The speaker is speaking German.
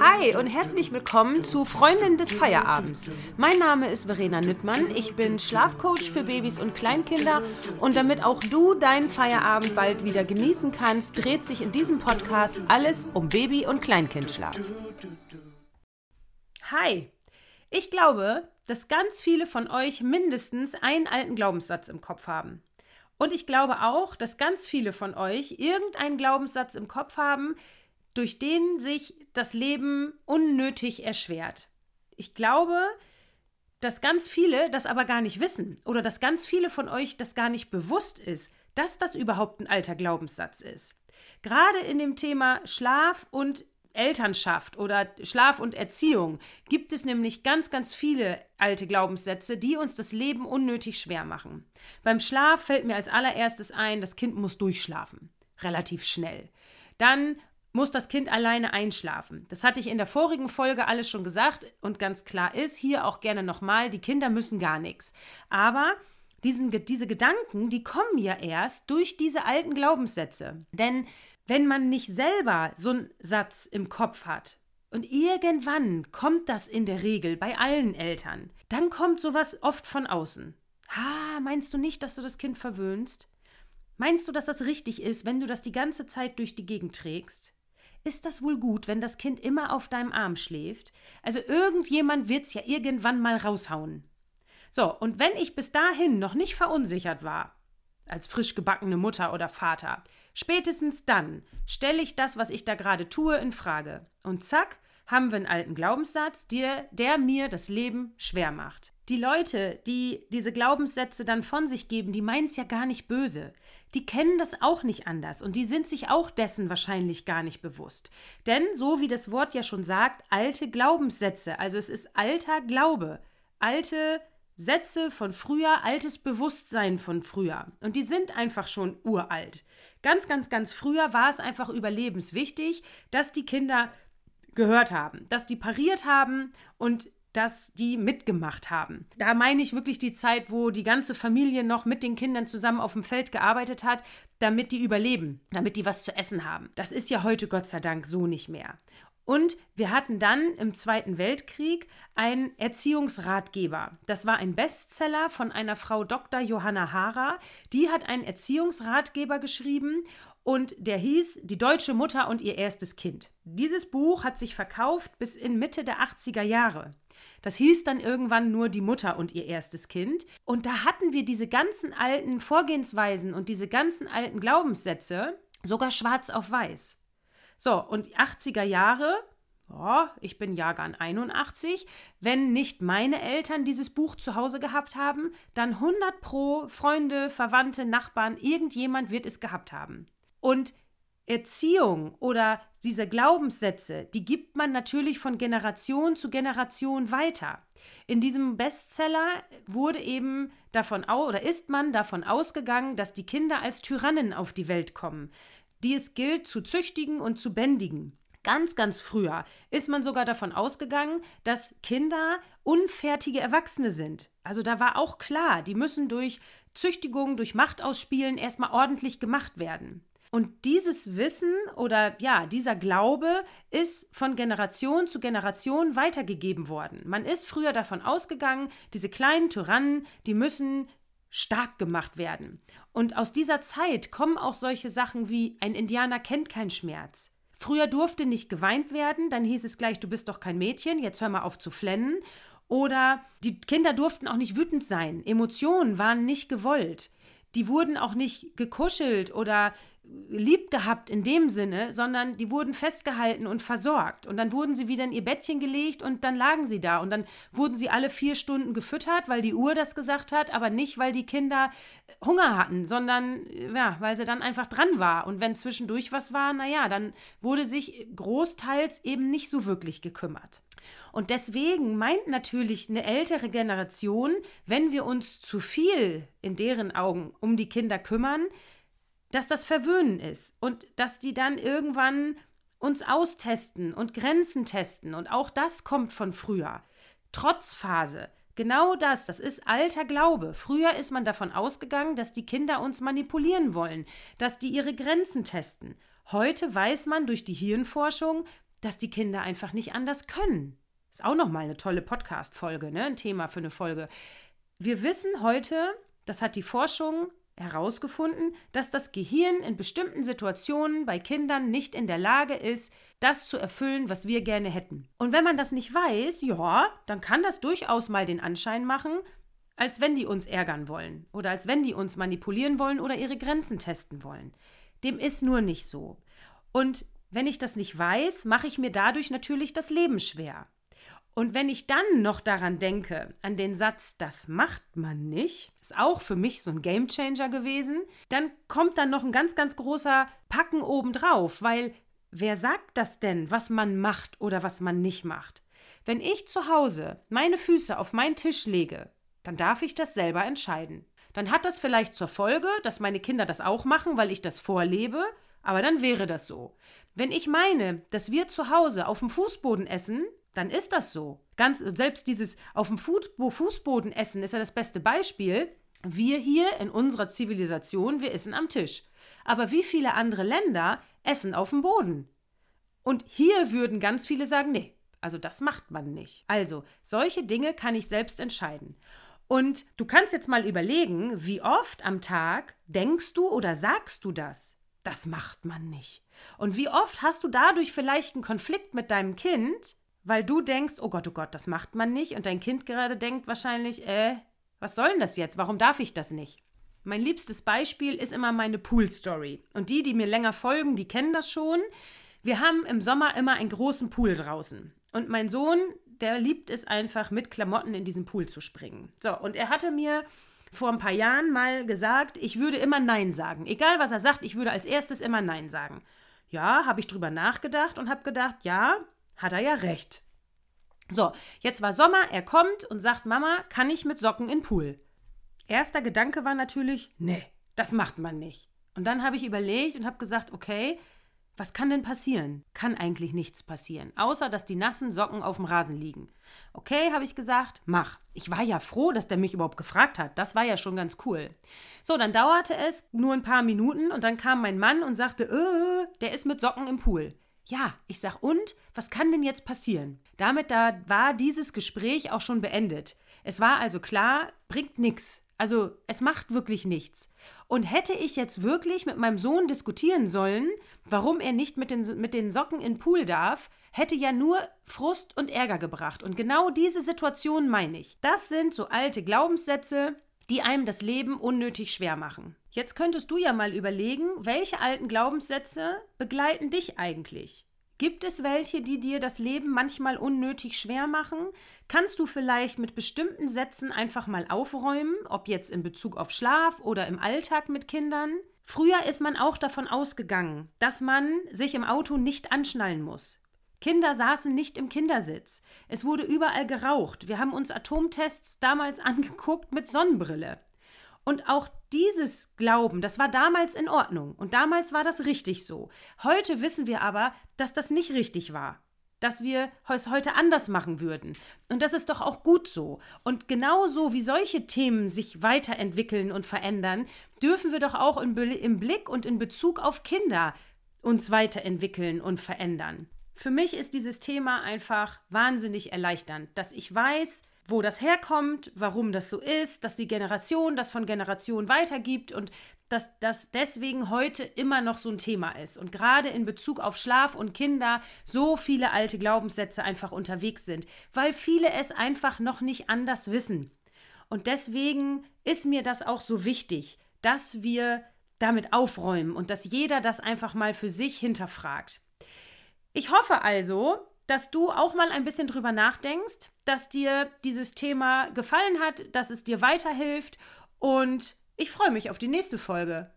Hi und herzlich willkommen zu Freundin des Feierabends. Mein Name ist Verena Nüttmann. Ich bin Schlafcoach für Babys und Kleinkinder und damit auch du deinen Feierabend bald wieder genießen kannst, dreht sich in diesem Podcast alles um Baby- und Kleinkindschlaf. Hi, ich glaube, dass ganz viele von euch mindestens einen alten Glaubenssatz im Kopf haben. Und ich glaube auch, dass ganz viele von euch irgendeinen Glaubenssatz im Kopf haben, durch den sich das Leben unnötig erschwert. Ich glaube, dass ganz viele das aber gar nicht wissen oder dass ganz viele von euch das gar nicht bewusst ist, dass das überhaupt ein alter Glaubenssatz ist. Gerade in dem Thema Schlaf und Elternschaft oder Schlaf und Erziehung gibt es nämlich ganz, ganz viele alte Glaubenssätze, die uns das Leben unnötig schwer machen. Beim Schlaf fällt mir als allererstes ein, das Kind muss durchschlafen. Relativ schnell. Dann muss das Kind alleine einschlafen. Das hatte ich in der vorigen Folge alles schon gesagt und ganz klar ist, hier auch gerne nochmal, die Kinder müssen gar nichts. Aber diesen, diese Gedanken, die kommen ja erst durch diese alten Glaubenssätze. Denn wenn man nicht selber so einen Satz im Kopf hat, und irgendwann kommt das in der Regel bei allen Eltern, dann kommt sowas oft von außen. Ha, meinst du nicht, dass du das Kind verwöhnst? Meinst du, dass das richtig ist, wenn du das die ganze Zeit durch die Gegend trägst? Ist das wohl gut, wenn das Kind immer auf deinem Arm schläft? Also irgendjemand wird's ja irgendwann mal raushauen. So, und wenn ich bis dahin noch nicht verunsichert war, als frisch gebackene Mutter oder Vater, spätestens dann stelle ich das, was ich da gerade tue, in Frage. Und zack, haben wir einen alten Glaubenssatz, der, der mir das Leben schwer macht. Die Leute, die diese Glaubenssätze dann von sich geben, die meinen es ja gar nicht böse. Die kennen das auch nicht anders und die sind sich auch dessen wahrscheinlich gar nicht bewusst. Denn, so wie das Wort ja schon sagt, alte Glaubenssätze, also es ist alter Glaube, alte Sätze von früher, altes Bewusstsein von früher. Und die sind einfach schon uralt. Ganz, ganz, ganz früher war es einfach überlebenswichtig, dass die Kinder gehört haben, dass die pariert haben und dass die mitgemacht haben. Da meine ich wirklich die Zeit, wo die ganze Familie noch mit den Kindern zusammen auf dem Feld gearbeitet hat, damit die überleben, damit die was zu essen haben. Das ist ja heute Gott sei Dank so nicht mehr. Und wir hatten dann im Zweiten Weltkrieg einen Erziehungsratgeber. Das war ein Bestseller von einer Frau Dr. Johanna Hara. Die hat einen Erziehungsratgeber geschrieben und der hieß Die deutsche Mutter und ihr erstes Kind. Dieses Buch hat sich verkauft bis in Mitte der 80er Jahre. Das hieß dann irgendwann nur Die Mutter und ihr erstes Kind. Und da hatten wir diese ganzen alten Vorgehensweisen und diese ganzen alten Glaubenssätze sogar schwarz auf weiß. So, und die 80er Jahre, oh, ich bin Jahrgang 81, wenn nicht meine Eltern dieses Buch zu Hause gehabt haben, dann 100 pro Freunde, Verwandte, Nachbarn, irgendjemand wird es gehabt haben. Und Erziehung oder diese Glaubenssätze, die gibt man natürlich von Generation zu Generation weiter. In diesem Bestseller wurde eben davon oder ist man davon ausgegangen, dass die Kinder als Tyrannen auf die Welt kommen, die es gilt zu züchtigen und zu bändigen. Ganz, ganz früher ist man sogar davon ausgegangen, dass Kinder unfertige Erwachsene sind. Also da war auch klar, die müssen durch Züchtigung, durch Machtausspielen erstmal ordentlich gemacht werden. Und dieses Wissen oder ja, dieser Glaube ist von Generation zu Generation weitergegeben worden. Man ist früher davon ausgegangen, diese kleinen Tyrannen, die müssen stark gemacht werden. Und aus dieser Zeit kommen auch solche Sachen wie ein Indianer kennt keinen Schmerz. Früher durfte nicht geweint werden, dann hieß es gleich, du bist doch kein Mädchen, jetzt hör mal auf zu flennen. Oder die Kinder durften auch nicht wütend sein. Emotionen waren nicht gewollt die wurden auch nicht gekuschelt oder lieb gehabt in dem Sinne, sondern die wurden festgehalten und versorgt. Und dann wurden sie wieder in ihr Bettchen gelegt und dann lagen sie da. Und dann wurden sie alle vier Stunden gefüttert, weil die Uhr das gesagt hat, aber nicht, weil die Kinder Hunger hatten, sondern ja, weil sie dann einfach dran war. Und wenn zwischendurch was war, naja, dann wurde sich großteils eben nicht so wirklich gekümmert. Und deswegen meint natürlich eine ältere Generation, wenn wir uns zu viel in deren Augen um die Kinder kümmern, dass das Verwöhnen ist und dass die dann irgendwann uns austesten und Grenzen testen. Und auch das kommt von früher. Trotzphase. Genau das, das ist alter Glaube. Früher ist man davon ausgegangen, dass die Kinder uns manipulieren wollen, dass die ihre Grenzen testen. Heute weiß man durch die Hirnforschung, dass die Kinder einfach nicht anders können. Ist auch nochmal eine tolle Podcast-Folge, ne? ein Thema für eine Folge. Wir wissen heute, das hat die Forschung herausgefunden, dass das Gehirn in bestimmten Situationen bei Kindern nicht in der Lage ist, das zu erfüllen, was wir gerne hätten. Und wenn man das nicht weiß, ja, dann kann das durchaus mal den Anschein machen, als wenn die uns ärgern wollen oder als wenn die uns manipulieren wollen oder ihre Grenzen testen wollen. Dem ist nur nicht so. Und wenn ich das nicht weiß, mache ich mir dadurch natürlich das Leben schwer. Und wenn ich dann noch daran denke, an den Satz, das macht man nicht, ist auch für mich so ein Gamechanger gewesen, dann kommt dann noch ein ganz, ganz großer Packen obendrauf, weil wer sagt das denn, was man macht oder was man nicht macht? Wenn ich zu Hause meine Füße auf meinen Tisch lege, dann darf ich das selber entscheiden. Dann hat das vielleicht zur Folge, dass meine Kinder das auch machen, weil ich das vorlebe, aber dann wäre das so. Wenn ich meine, dass wir zu Hause auf dem Fußboden essen, dann ist das so. Ganz, selbst dieses auf dem Fußboden essen ist ja das beste Beispiel. Wir hier in unserer Zivilisation, wir essen am Tisch. Aber wie viele andere Länder essen auf dem Boden? Und hier würden ganz viele sagen, nee, also das macht man nicht. Also, solche Dinge kann ich selbst entscheiden. Und du kannst jetzt mal überlegen, wie oft am Tag denkst du oder sagst du das? Das macht man nicht. Und wie oft hast du dadurch vielleicht einen Konflikt mit deinem Kind, weil du denkst, oh Gott, oh Gott, das macht man nicht und dein Kind gerade denkt wahrscheinlich, äh, was soll denn das jetzt? Warum darf ich das nicht? Mein liebstes Beispiel ist immer meine Pool-Story. Und die, die mir länger folgen, die kennen das schon. Wir haben im Sommer immer einen großen Pool draußen. Und mein Sohn, der liebt es einfach, mit Klamotten in diesen Pool zu springen. So, und er hatte mir vor ein paar Jahren mal gesagt, ich würde immer Nein sagen. Egal was er sagt, ich würde als erstes immer Nein sagen. Ja, habe ich drüber nachgedacht und habe gedacht, ja, hat er ja recht. So, jetzt war Sommer, er kommt und sagt, Mama, kann ich mit Socken in Pool? Erster Gedanke war natürlich, nee, das macht man nicht. Und dann habe ich überlegt und habe gesagt, okay, was kann denn passieren? Kann eigentlich nichts passieren, außer dass die nassen Socken auf dem Rasen liegen. Okay, habe ich gesagt, mach. Ich war ja froh, dass der mich überhaupt gefragt hat. Das war ja schon ganz cool. So, dann dauerte es nur ein paar Minuten und dann kam mein Mann und sagte, äh, der ist mit Socken im Pool. Ja, ich sag, und? Was kann denn jetzt passieren? Damit da war dieses Gespräch auch schon beendet. Es war also klar, bringt nichts. Also es macht wirklich nichts. Und hätte ich jetzt wirklich mit meinem Sohn diskutieren sollen, warum er nicht mit den, mit den Socken in den Pool darf, hätte ja nur Frust und Ärger gebracht. Und genau diese Situation meine ich. Das sind so alte Glaubenssätze, die einem das Leben unnötig schwer machen. Jetzt könntest du ja mal überlegen, welche alten Glaubenssätze begleiten dich eigentlich? Gibt es welche, die dir das Leben manchmal unnötig schwer machen? Kannst du vielleicht mit bestimmten Sätzen einfach mal aufräumen, ob jetzt in Bezug auf Schlaf oder im Alltag mit Kindern? Früher ist man auch davon ausgegangen, dass man sich im Auto nicht anschnallen muss. Kinder saßen nicht im Kindersitz. Es wurde überall geraucht. Wir haben uns Atomtests damals angeguckt mit Sonnenbrille. Und auch dieses Glauben, das war damals in Ordnung und damals war das richtig so. Heute wissen wir aber, dass das nicht richtig war. Dass wir es heute anders machen würden. Und das ist doch auch gut so. Und genauso wie solche Themen sich weiterentwickeln und verändern, dürfen wir doch auch im Blick und in Bezug auf Kinder uns weiterentwickeln und verändern. Für mich ist dieses Thema einfach wahnsinnig erleichternd, dass ich weiß, wo das herkommt, warum das so ist, dass die Generation das von Generation weitergibt und dass das deswegen heute immer noch so ein Thema ist und gerade in Bezug auf Schlaf und Kinder so viele alte Glaubenssätze einfach unterwegs sind, weil viele es einfach noch nicht anders wissen. Und deswegen ist mir das auch so wichtig, dass wir damit aufräumen und dass jeder das einfach mal für sich hinterfragt. Ich hoffe also, dass du auch mal ein bisschen drüber nachdenkst, dass dir dieses Thema gefallen hat, dass es dir weiterhilft und ich freue mich auf die nächste Folge.